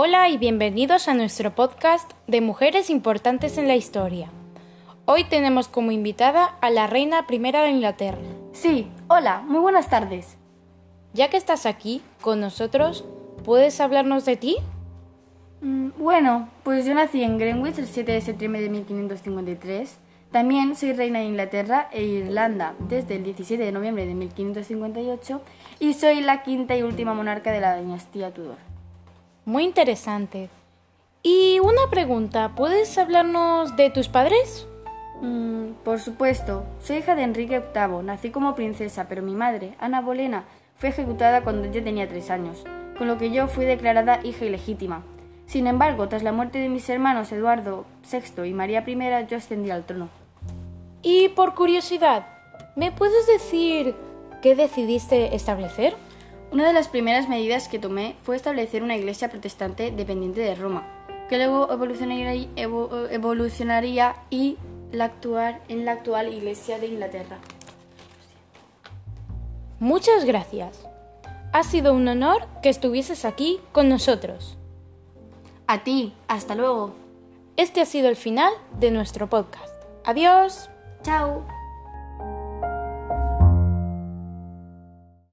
Hola y bienvenidos a nuestro podcast de Mujeres Importantes en la Historia. Hoy tenemos como invitada a la reina primera de Inglaterra. Sí, hola, muy buenas tardes. Ya que estás aquí con nosotros, ¿puedes hablarnos de ti? Mm, bueno, pues yo nací en Greenwich el 7 de septiembre de 1553. También soy reina de Inglaterra e Irlanda desde el 17 de noviembre de 1558 y soy la quinta y última monarca de la dinastía Tudor. Muy interesante. Y una pregunta, ¿puedes hablarnos de tus padres? Mm, por supuesto, soy hija de Enrique VIII, nací como princesa, pero mi madre, Ana Bolena, fue ejecutada cuando yo tenía tres años, con lo que yo fui declarada hija ilegítima. Sin embargo, tras la muerte de mis hermanos Eduardo VI y María I, yo ascendí al trono. Y por curiosidad, ¿me puedes decir qué decidiste establecer? Una de las primeras medidas que tomé fue establecer una iglesia protestante dependiente de Roma, que luego evolucionaría, evolucionaría y la actuar en la actual Iglesia de Inglaterra. Muchas gracias. Ha sido un honor que estuvieses aquí con nosotros. A ti, hasta luego. Este ha sido el final de nuestro podcast. Adiós. Chao.